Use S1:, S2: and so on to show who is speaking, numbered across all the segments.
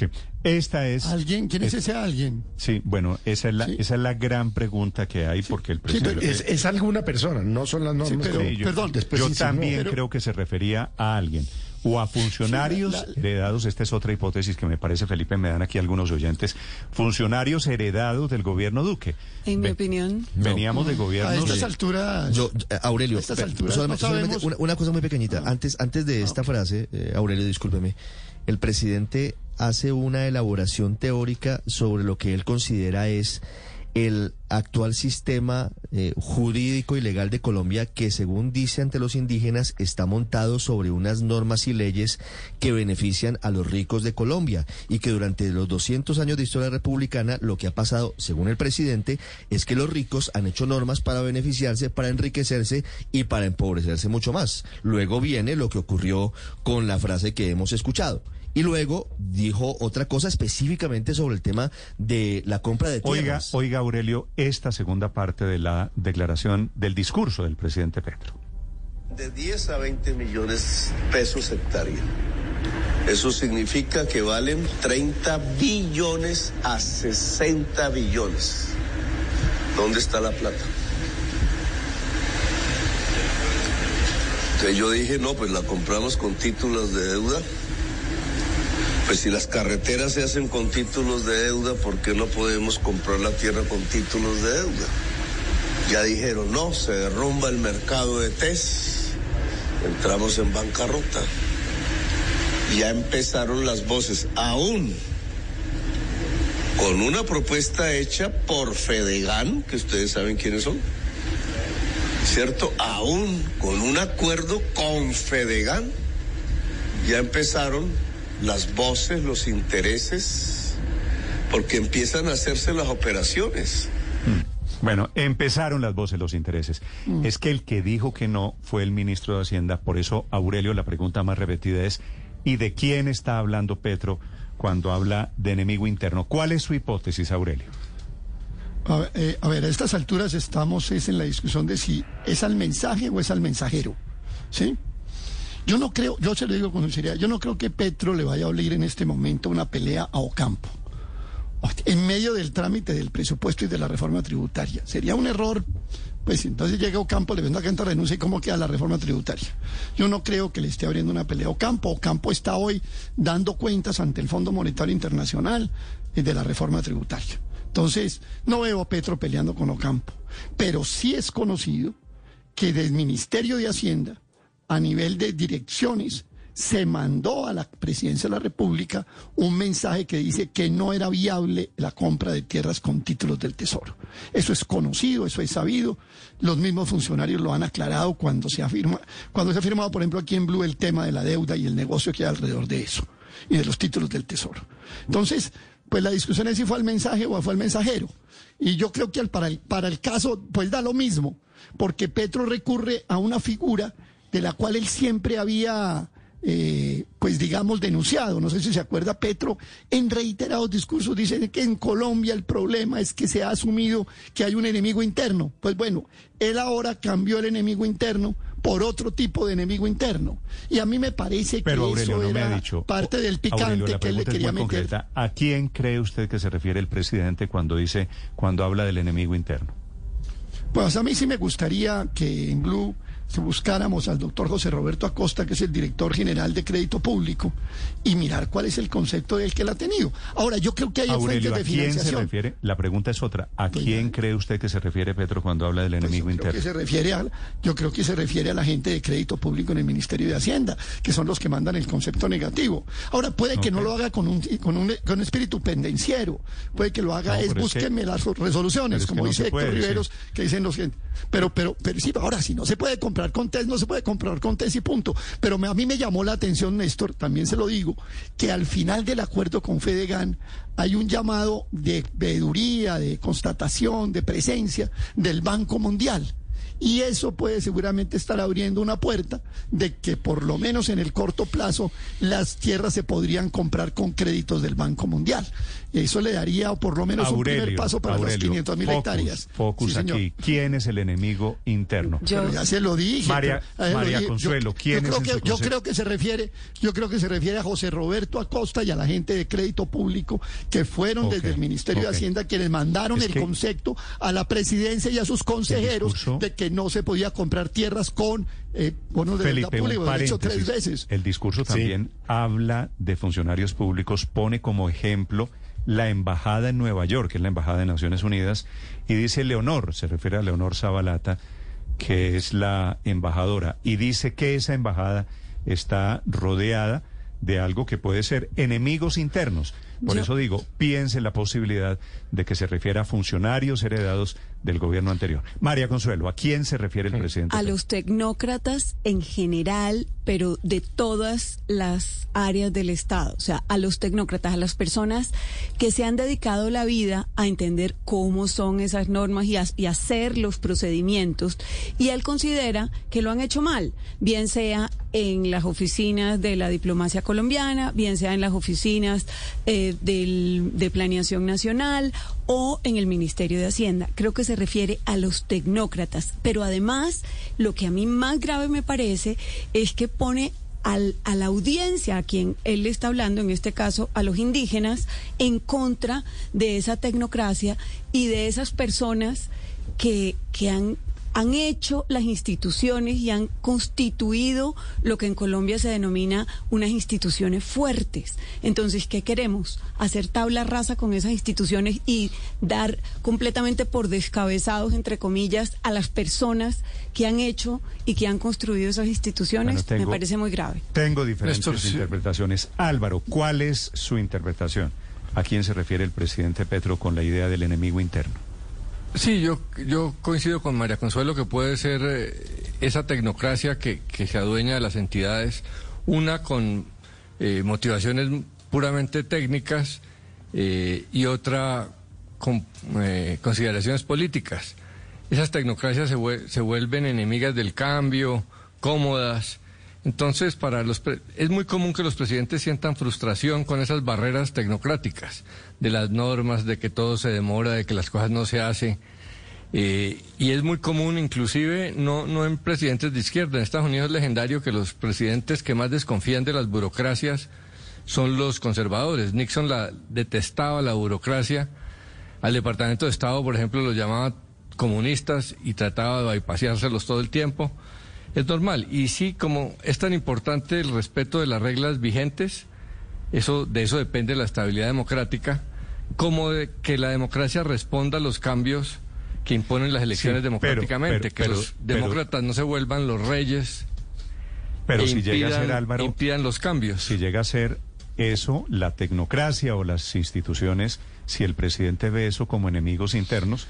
S1: Sí. Esta es.
S2: ¿Alguien? ¿Quién es,
S1: es-
S2: ese alguien?
S1: Sí, bueno, esa es la,
S2: Sí.
S1: esa es la gran pregunta que hay porque el
S2: Sí,
S1: presidente.
S2: pero
S3: Es, es alguna persona, no son las normas.
S2: pero-
S1: Sí, yo,
S2: perdón,
S3: después
S1: yo
S3: insinuó,
S1: también
S2: pero-
S1: creo que se refería a alguien o a funcionarios
S2: Sí, la- la-
S1: heredados. Esta es otra hipótesis que me parece, Felipe, me dan aquí algunos oyentes. Funcionarios heredados del gobierno Duque.
S4: En mi opinión,
S1: Veníamos de
S2: A
S1: gobiernos.
S2: estas alturas.
S5: Yo, eh, Aurelio,
S2: A estas alturas
S5: solamente,
S2: no
S5: solamente una, una cosa muy pequeñita. Antes, antes de esta frase, eh, Aurelio, discúlpeme, el presidente hace una elaboración teórica sobre lo que él considera es el actual sistema eh, jurídico y legal de Colombia que según dice ante los indígenas está montado sobre unas normas y leyes que benefician a los ricos de Colombia y que durante los 200 años de historia republicana lo que ha pasado según el presidente es que los ricos han hecho normas para beneficiarse, para enriquecerse y para empobrecerse mucho más. Luego viene lo que ocurrió con la frase que hemos escuchado. Y luego dijo otra cosa específicamente sobre el tema de la compra de
S1: Oiga,
S5: tierras.
S1: oiga, Aurelio, esta segunda parte de la declaración del discurso del presidente Petro.
S6: De 10 a 20 millones pesos hectárea. Eso significa que valen 30 billones a 60 billones. ¿Dónde está la plata? Entonces yo dije, no, pues la compramos con títulos de deuda. Pues si las carreteras se hacen con títulos de deuda, ¿por qué no podemos comprar la tierra con títulos de deuda? Ya dijeron, no, se derrumba el mercado de TES, entramos en bancarrota. Ya empezaron las voces, aún con una propuesta hecha por Fedegan, que ustedes saben quiénes son, ¿cierto? Aún con un acuerdo con Fedegan, ya empezaron las voces, los intereses, porque empiezan a hacerse las operaciones.
S1: Bueno, empezaron las voces, los intereses. Es que el que dijo que no fue el ministro de Hacienda. Por eso, Aurelio, la pregunta más repetida es, ¿y de quién está hablando Petro cuando habla de enemigo interno? ¿Cuál es su hipótesis, Aurelio?
S2: A ver, eh, a ver, a estas alturas estamos es en la discusión de si es al mensaje o es al mensajero. ¿Sí? Yo no creo, yo se lo digo con sinceridad, yo no creo que Petro le vaya a obligar en este momento una pelea a Ocampo. En medio del trámite del presupuesto y de la reforma tributaria. Sería un error, pues entonces llega Ocampo, le vendo a Canta renuncia y cómo queda la reforma tributaria. Yo no creo que le esté abriendo una pelea a Ocampo. Ocampo está hoy dando cuentas ante el Fondo Monetario Internacional eh, de la reforma tributaria. Entonces, no veo a Petro peleando con Ocampo, pero sí es conocido que del Ministerio de Hacienda, a nivel de direcciones, se mandó a la presidencia de la República un mensaje que dice que no era viable la compra de tierras con títulos del Tesoro. Eso es conocido, eso es sabido. Los mismos funcionarios lo han aclarado cuando se ha firma, cuando se ha firmado, por ejemplo, aquí en Blue el tema de la deuda y el negocio que hay alrededor de eso y de los títulos del Tesoro. Entonces, pues la discusión es si fue el mensaje o fue el mensajero. Y yo creo que al- para el, para el caso, pues da lo mismo, porque Petro recurre a una figura de la cual él siempre había, eh, pues digamos, denunciado. No sé si se acuerda, Petro en reiterados discursos dice que en Colombia el problema es que se ha asumido que hay un enemigo interno. Pues bueno, él ahora cambió el enemigo interno por otro tipo de enemigo interno. Y a mí me parece
S1: Pero
S2: que
S1: Aurelio
S2: eso
S1: no me
S2: era
S1: ha dicho.
S2: parte del
S1: Aurelio,
S2: picante
S1: la
S2: que él le quería meter.
S1: concreta. ¿A quién cree usted que se refiere el presidente cuando dice, cuando habla del enemigo interno?
S2: Pues a mí sí me gustaría que en Blue se buscáramos al doctor José Roberto Acosta, que es el director general de Crédito Público, y mirar cuál es el concepto del que él ha tenido. Ahora, yo creo que hay
S1: Aurelio, ¿a
S2: fuentes de
S1: quién se
S2: financiación.
S1: refiere? La pregunta es otra. ¿A
S2: Pues
S1: quién
S2: ya.
S1: cree usted que se refiere Petro cuando habla del
S2: Pues
S1: enemigo
S2: yo creo que
S1: interno?
S2: se refiere a, yo creo que se refiere a la gente de crédito público en el Ministerio de Hacienda, que son los que mandan el concepto negativo. Ahora puede que no lo haga con un con un, con un espíritu pendenciero, puede que lo haga
S1: No,
S2: es
S1: que-
S2: búsquenme las resoluciones,
S1: que
S2: como
S1: no
S2: dice
S1: se
S2: Héctor
S1: puede,
S2: Riveros, que dicen los que pero pero pero sí, ahora si no se puede comprar comprar con test, no se puede comprar con test y punto. Pero a mí me llamó la atención, Néstor, también se lo digo, que al final del acuerdo con Fedegan hay un llamado de veeduría, de constatación, de presencia del Banco Mundial. Y eso puede seguramente estar abriendo una puerta de que por lo menos en el corto plazo las tierras se podrían comprar con créditos del Banco Mundial. Eso le daría por lo menos un primer paso para las
S1: Aurelio,
S2: 500 mil hectáreas.
S1: Focus
S2: Sí, señor.
S1: aquí. ¿Quién es el enemigo interno?
S4: Yo-
S2: Pero ya se lo dije.
S1: María-
S2: pero- eh, lo
S1: María
S2: dije.
S1: Consuelo, ¿quién
S2: yo
S1: es
S2: creo
S1: en
S2: que, Yo creo que se refiere, yo creo que se refiere a José Roberto Acosta y a la gente de crédito público que fueron desde el Ministerio de Hacienda quienes mandaron
S1: Es
S2: el
S1: que-
S2: concepto a la presidencia y a sus consejeros
S1: discurso-
S2: de que no se podía comprar tierras con eh, bonos de deuda
S1: Felipe,
S2: pública. Lo he dicho tres veces.
S1: El discurso también habla de funcionarios públicos, pone como ejemplo la embajada en Nueva York, que es la embajada de Naciones Unidas, y dice Leonor, se refiere a Leonor Zabalata, que es la embajadora, y dice que esa embajada está rodeada de algo que puede ser enemigos internos. Por
S4: Yo-
S1: eso digo, piense la posibilidad de que se refiera a funcionarios heredados del gobierno anterior. María Consuelo, ¿a quién se refiere el presidente?
S4: a los tecnócratas en general, pero de todas las áreas del Estado, o sea, a los tecnócratas, a las personas que se han dedicado la vida a entender cómo son esas normas y, a- y hacer los procedimientos, y él considera que lo han hecho mal, bien sea en las oficinas de la diplomacia colombiana, bien sea en las oficinas eh, del- de planeación nacional o en el Ministerio de Hacienda. Creo que se refiere a los tecnócratas, pero además lo que a mí más grave me parece es que pone al- a la audiencia a quien él está hablando, en este caso a los indígenas, en contra de esa tecnocracia y de esas personas que, que han, han hecho las instituciones y han constituido lo que en Colombia se denomina unas instituciones fuertes. Entonces, ¿qué queremos? Hacer tabla rasa con esas instituciones y dar completamente por descabezados, entre comillas, a las personas que han hecho y que han construido esas instituciones.
S1: Bueno, tengo-
S4: Me parece muy grave.
S1: Tengo diferentes
S3: Néstor, sí.
S1: interpretaciones. Álvaro, ¿cuál es su interpretación? ¿A quién se refiere el presidente Petro con la idea del enemigo interno?
S7: Sí, yo, yo coincido con María Consuelo que puede ser eh, esa tecnocracia que, que se adueña de las entidades, una con eh, motivaciones puramente técnicas eh, y otra con eh, consideraciones políticas. Esas tecnocracias se, se vuelven enemigas del cambio, cómodas. Entonces, para los pre- es muy común que los presidentes sientan frustración con esas barreras tecnocráticas, de las normas, de que todo se demora, de que las cosas no se hacen. Eh, y es muy común, inclusive, no, no en presidentes de izquierda. En Estados Unidos es legendario que los presidentes que más desconfían de las burocracias son los conservadores. Nixon la detestaba la burocracia. Al Departamento de Estado, por ejemplo, los llamaba comunistas y trataba de bypaseárselos todo el tiempo. Es normal. Y sí, como es tan importante el respeto de las reglas vigentes, eso, de eso depende la estabilidad democrática, como de que la democracia responda a los cambios que imponen las elecciones
S1: Sí,
S7: democráticamente,
S1: pero-
S7: que
S1: pero-
S7: los demócratas no se vuelvan los reyes
S1: Pero
S7: e
S1: si llega a ser Álvaro,
S7: impidan los cambios.
S1: si llega a ser eso, la tecnocracia o las instituciones, si el presidente ve eso como enemigos internos,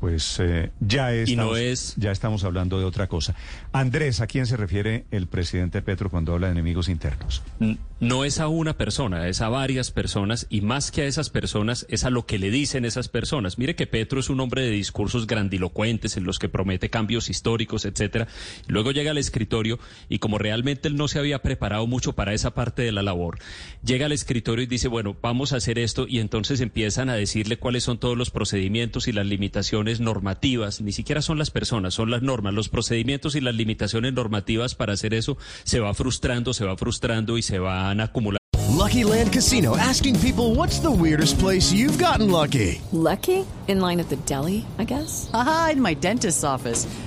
S1: pues eh, ya,
S8: Y no
S1: estamos,
S8: es-
S1: ya estamos hablando de otra cosa. Andrés, ¿a quién se refiere el presidente Petro cuando habla de enemigos internos?
S8: No es a una persona, es a varias personas y más que a esas personas es a lo que le dicen esas personas. Mire que Petro es un hombre de discursos grandilocuentes en los que promete cambios históricos, etcétera. Luego llega al escritorio y como realmente él no se había preparado mucho para esa parte de la labor, llega al escritorio y dice, bueno, vamos a hacer esto y entonces empiezan a decirle cuáles son todos los procedimientos y las limitaciones normativas. Ni siquiera son las personas, son las normas, los procedimientos y las limitaciones normativas para hacer eso se va frustrando, se va frustrando y se van acumulando.
S9: Lucky Land Casino asking people what's the weirdest place you've gotten lucky?
S10: Lucky? In line at the deli, I guess?
S11: Aha, in my dentist's office.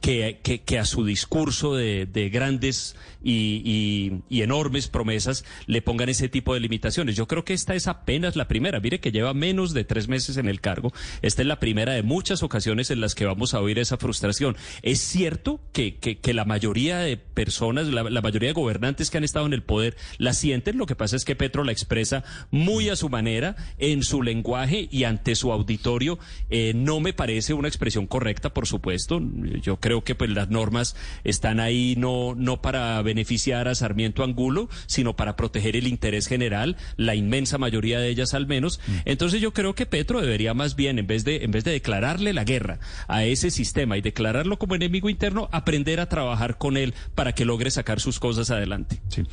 S8: que, a su discurso de, de grandes y, enormes promesas le pongan ese tipo de limitaciones. Yo creo que esta es apenas la primera. Mire que lleva menos de tres meses en el cargo. Esta es la primera de muchas ocasiones en las que vamos a oír esa frustración. Es cierto que, que, la mayoría de personas, la, la mayoría de gobernantes que han estado en el poder la sienten. Lo que pasa es que Petro la expresa muy a su manera, en su lenguaje y ante su auditorio. Eh, no me parece una expresión correcta, por supuesto. Yo creo que pues las normas están ahí no, no para beneficiar a Sarmiento Angulo, sino para proteger el interés general, la inmensa mayoría de ellas al menos. Entonces yo creo que Petro debería más bien, en vez de, en vez de declararle la guerra a ese sistema y declararlo como enemigo interno, aprender a trabajar con él para que logre sacar sus cosas adelante.
S1: Sí.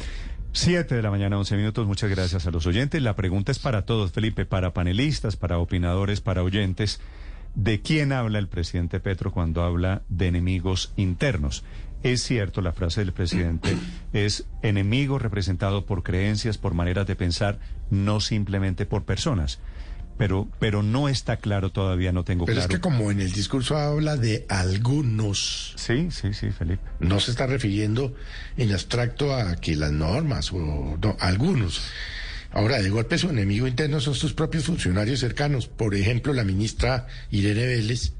S1: Siete de la mañana, once minutos. Muchas gracias a los oyentes. La pregunta es para todos, Felipe, para panelistas, para opinadores, para oyentes. ¿De quién habla el presidente Petro cuando habla de enemigos internos? Es cierto, la frase del presidente es enemigo representado por creencias, por maneras de pensar, no simplemente por personas. Pero, pero no está claro todavía, no tengo
S3: Pero
S1: claro.
S3: es que como en el discurso habla de algunos.
S1: Sí, sí, sí, Felipe.
S3: No se está refiriendo en abstracto a que las normas o no, algunos. Ahora, de golpe su enemigo interno son sus propios funcionarios cercanos. Por ejemplo, la ministra Irene Vélez,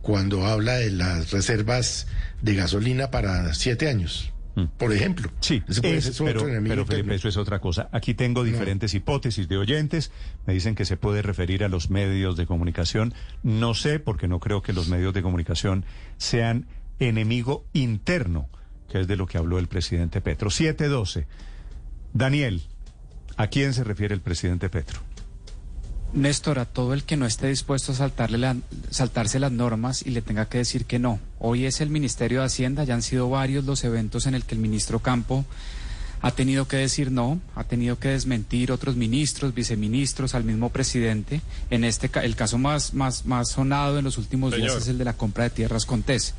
S3: cuando habla de las reservas de gasolina para siete años. Por ejemplo.
S1: Sí, es- pero,
S3: otro enemigo
S1: pero
S3: interno.
S1: Felipe, eso es otra cosa. Aquí tengo diferentes hipótesis de oyentes. Me dicen que se puede referir a los medios de comunicación. No sé, porque no creo que los medios de comunicación sean enemigo interno, que es de lo que habló el presidente Petro. 712. Daniel, ¿a quién se refiere el presidente Petro?
S12: Néstor, a todo el que no esté dispuesto a saltarle la- saltarse las normas y le tenga que decir que no. Hoy es el Ministerio de Hacienda, ya han sido varios los eventos en el que el ministro Campo ha tenido que decir no, ha tenido que desmentir otros ministros, viceministros, al mismo presidente. En este ca- el caso más, más, más sonado en los últimos días es el de la compra de tierras con TES.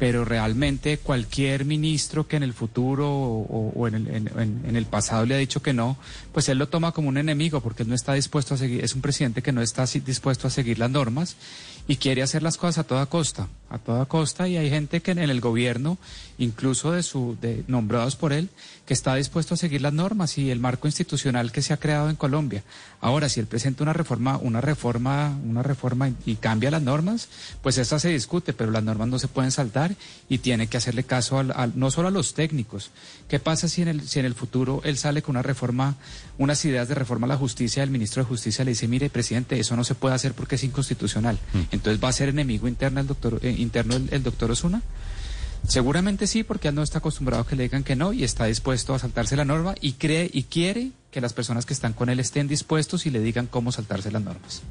S12: Pero realmente cualquier ministro que en el futuro o, en, el, en- en- el pasado le ha dicho que no, pues él lo toma como un enemigo porque él no está dispuesto a seguir, es un presidente que no está dispuesto a seguir las normas y quiere hacer las cosas a toda costa, a toda costa y hay gente que en el gobierno, incluso de su, de, nombrados por él, que está dispuesto a seguir las normas y el marco institucional que se ha creado en Colombia. Ahora, si él presenta una reforma, una reforma, una reforma y, cambia las normas, pues esa se discute, pero las normas no se pueden saltar y tiene que hacerle caso al- al- no solo a los técnicos. ¿Qué pasa si en el, si en el futuro él sale con una reforma, unas ideas de reforma a la justicia, el ministro de Justicia le dice, mire, presidente, eso no se puede hacer porque es inconstitucional. Entonces va a ser enemigo interno el doctor, eh, interno el, doctor Osuna. Seguramente sí, porque él no está acostumbrado a que le digan que no y está dispuesto a saltarse la norma y cree y quiere que las personas que están con él estén dispuestos y le digan cómo saltarse las normas.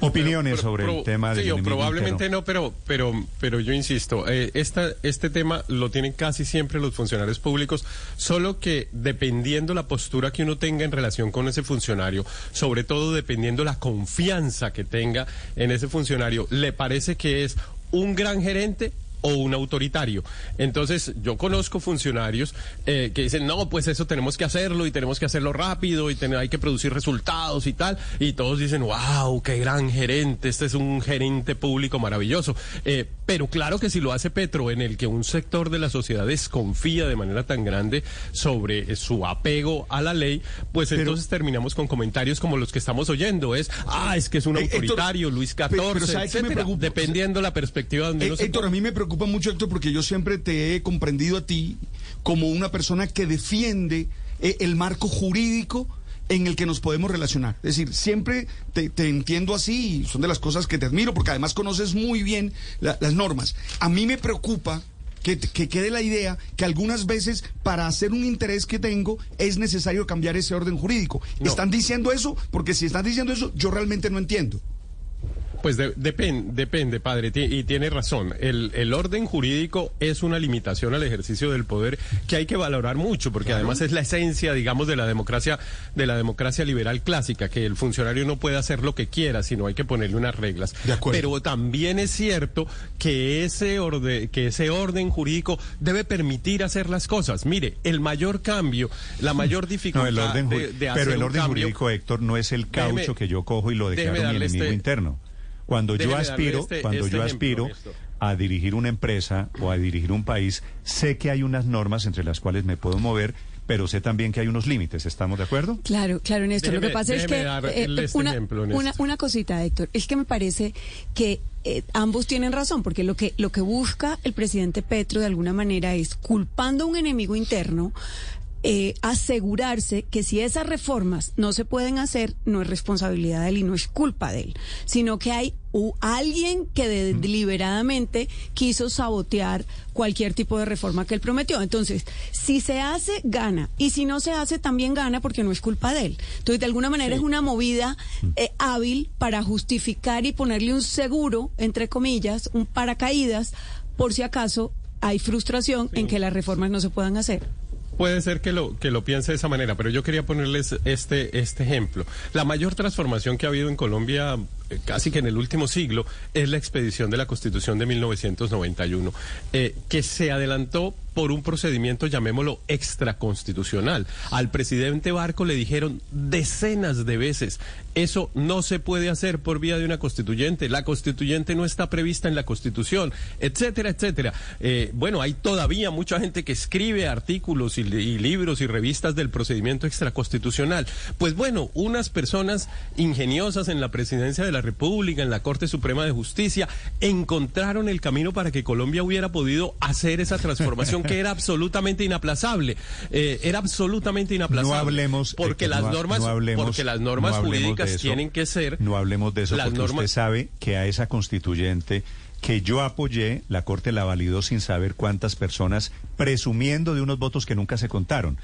S1: Opiniones sobre el tema del
S13: sí, probablemente
S1: interno.
S13: no, pero, pero, pero yo insisto, eh, esta, este tema lo tienen casi siempre los funcionarios públicos, solo que dependiendo la postura que uno tenga en relación con ese funcionario, sobre todo dependiendo la confianza que tenga en ese funcionario, le parece que es un gran gerente o un autoritario. Entonces, yo conozco funcionarios eh, que dicen, no, pues eso tenemos que hacerlo y tenemos que hacerlo rápido y ten- hay que producir resultados y tal. Y todos dicen, wow, qué gran gerente, este es un gerente público maravilloso. Eh, pero claro que si lo hace Petro, en el que un sector de la sociedad desconfía de manera tan grande sobre su apego a la ley, pues entonces terminamos con comentarios como los que estamos oyendo. Es, ah, es que es un
S14: Eh, Héctor,
S13: autoritario, Luis
S14: pero-
S13: XIV,
S14: pero ¿sabe qué me
S13: etcétera,
S14: preocupa?
S13: dependiendo la perspectiva donde uno se
S14: Héctor, a mí me preocupa mucho, Héctor, porque yo siempre te he comprendido a ti como una persona que defiende eh, el marco jurídico en el que nos podemos relacionar. Es decir, siempre te, te entiendo así y son de las cosas que te admiro porque además conoces muy bien la- las normas. A mí me preocupa que, que quede la idea que algunas veces para hacer un interés que tengo es necesario cambiar ese orden jurídico. ¿Están diciendo eso? Porque si están diciendo eso, yo realmente no entiendo.
S13: Pues de- depen- depende, padre, y tiene razón. El, el orden jurídico es una limitación al ejercicio del poder que hay que valorar mucho, porque además es la esencia, digamos, de la democracia, de la democracia liberal clásica, que el funcionario no puede hacer lo que quiera, sino hay que ponerle unas reglas. Pero también es cierto que ese orden, que ese orden jurídico debe permitir hacer las cosas. Mire, el mayor cambio, la mayor
S1: No,
S13: dificultad
S1: el orden
S13: de, de hacer
S1: pero el
S13: un
S1: orden
S13: cambio-
S1: jurídico, Héctor, no es el caucho
S13: Déjeme-
S1: que yo cojo y lo declaro mi enemigo
S13: este-
S1: interno. Cuando yo
S13: déjeme
S1: aspiro,
S13: este-
S1: cuando
S13: este
S1: yo
S13: ejemplo,
S1: aspiro, a dirigir una empresa o a dirigir un país, sé que hay unas normas entre las cuales me puedo mover, pero sé también que hay unos límites. ¿Estamos de acuerdo?
S4: Claro, claro, Néstor. Lo que
S13: Déjeme-
S4: pasa es que
S13: déjeme
S4: eh,
S13: este
S4: una,
S13: ejemplo,
S4: una, una cosita, Héctor, es que me parece que eh, ambos tienen razón, porque lo que lo que busca el presidente Petro de alguna manera es culpando a un enemigo interno. Eh, asegurarse que si esas reformas no se pueden hacer, no es responsabilidad de él y no es culpa de él, sino que hay u- alguien que de- deliberadamente quiso sabotear cualquier tipo de reforma que él prometió. Entonces, si se hace, gana. Y si no se hace, también gana porque no es culpa de él. Entonces, de alguna manera es una movida eh, hábil para justificar y ponerle un seguro, entre comillas, un paracaídas, por si acaso hay frustración en que las reformas no se puedan hacer.
S13: Puede ser que lo, que lo piense de esa manera, pero yo quería ponerles este, este ejemplo. La mayor transformación que ha habido en Colombia, casi que en el último siglo, es la expedición de la Constitución de 1991, eh, que se adelantó por un procedimiento, llamémoslo, extraconstitucional. Al presidente Barco le dijeron decenas de veces, eso no se puede hacer por vía de una constituyente, la constituyente no está prevista en la constitución, etcétera, etcétera. Eh, bueno, hay todavía mucha gente que escribe artículos y, y libros y revistas del procedimiento extraconstitucional. Pues bueno, unas personas ingeniosas en la presidencia de la República, en la Corte Suprema de Justicia, encontraron el camino para que Colombia hubiera podido hacer esa transformación que era absolutamente inaplazable. Eh, era absolutamente inaplazable.
S1: No hablemos,
S13: porque las
S1: no
S13: normas,
S1: no hablemos-
S13: porque las normas jurídicas tienen que ser
S1: No hablemos de eso
S13: las
S1: porque
S13: normas-
S1: usted sabe que a esa constituyente que yo apoyé, la Corte la validó sin saber cuántas personas, presumiendo de unos votos que nunca se contaron.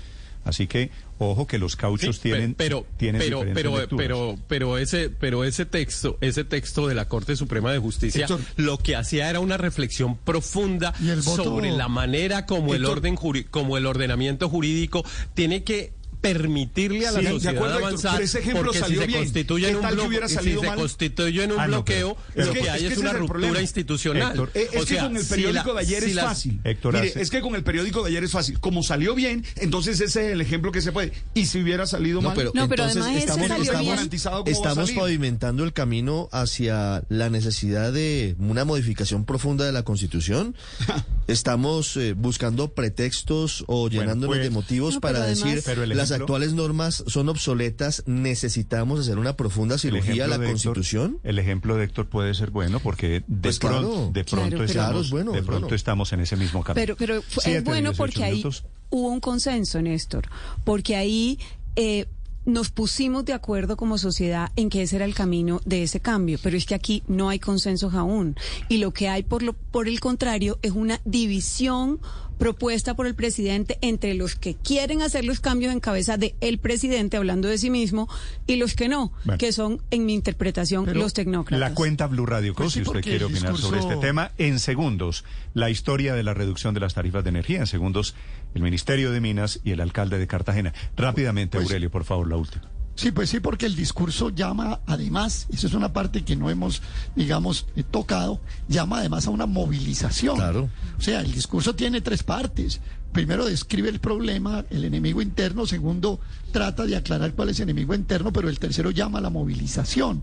S1: Así que, ojo que los cauchos
S13: Sí,
S1: tienen,
S13: pero
S1: tienen
S13: pero
S1: diferentes
S13: pero
S1: lecturas.
S13: pero pero ese pero ese texto ese texto de la Corte Suprema de Justicia
S2: Héctor.
S13: lo que hacía era una reflexión profunda
S2: ¿Y el voto-
S13: sobre la manera como el orden juri- como el ordenamiento jurídico tiene que permitirle a la
S14: Sí, de
S13: sociedad
S14: acuerdo, Héctor,
S13: avanzar
S14: pero ese ejemplo
S13: porque si
S14: salió
S13: se
S14: bien.
S13: constituye
S14: ¿Qué
S13: en un
S14: tal que
S13: bloque
S14: hubiera
S13: si se constituye en un
S1: Ah, no,
S13: bloqueo
S1: pero-
S13: lo
S14: Es
S13: que
S14: que-
S13: hay
S14: es
S13: es,
S14: que ese
S13: una
S14: es
S13: ruptura
S14: problema.
S13: institucional
S1: Héctor,
S14: Eh, es
S13: O
S14: que
S13: sea,
S14: con el
S13: si
S14: periódico
S13: la-
S14: de ayer
S13: si
S14: es
S13: las-
S14: fácil.
S1: Héctor,
S14: Mire,
S1: hace-
S14: es que con el periódico de ayer es fácil. Como salió bien, entonces ese es el ejemplo que se puede. Y si hubiera salido
S5: No,
S14: mal,
S5: pero,
S4: No, pero
S5: entonces estamos, estamos-
S4: bien.
S14: garantizado cómo va a
S5: estamos
S14: salir.
S5: pavimentando el camino hacia la necesidad de una modificación profunda de la Constitución. Estamos eh, buscando pretextos o llenándonos
S1: pues-
S5: de motivos
S4: No, pero
S5: para
S4: además-
S5: decir
S1: Pero el
S5: las
S1: ejemplo-
S5: actuales normas son obsoletas, necesitamos hacer una profunda cirugía a
S1: ejemplo
S5: la
S1: Héctor-
S5: Constitución.
S1: el ejemplo de Héctor puede ser bueno porque de
S5: Pues
S1: pronto,
S5: claro.
S1: de pronto estamos,
S5: Claro, es bueno,
S1: de
S5: es
S1: pronto
S5: bueno.
S1: estamos en ese mismo camino.
S4: Pero, pero es bueno
S1: 18
S4: porque ahí hubo un consenso, Néstor, porque ahí eh, nos pusimos de acuerdo como sociedad en que ese era el camino de ese cambio, pero es que aquí no hay consensos aún. Y lo que hay por lo por el contrario es una división propuesta por el presidente entre los que quieren hacer los cambios en cabeza de el presidente hablando de sí mismo y los que no,
S1: Bueno.
S4: que son en mi interpretación
S2: Pero
S4: los tecnócratas.
S1: La cuenta Blue Radio Co,
S2: Pues sí,
S1: si usted quiere opinar sobre este tema, en segundos, la historia de la reducción de las tarifas de energía, en segundos, el Ministerio de Minas y el alcalde de Cartagena. Rápidamente,
S2: Pues-
S1: Aurelio, por favor, la última.
S2: Sí, pues sí, porque el discurso llama además, eso es una parte que no hemos, digamos, eh, tocado, llama además a una movilización.
S5: Claro.
S2: O sea, el discurso tiene tres partes. Primero describe el problema, el enemigo interno. Segundo, trata de aclarar cuál es el enemigo interno, pero el tercero llama a la movilización.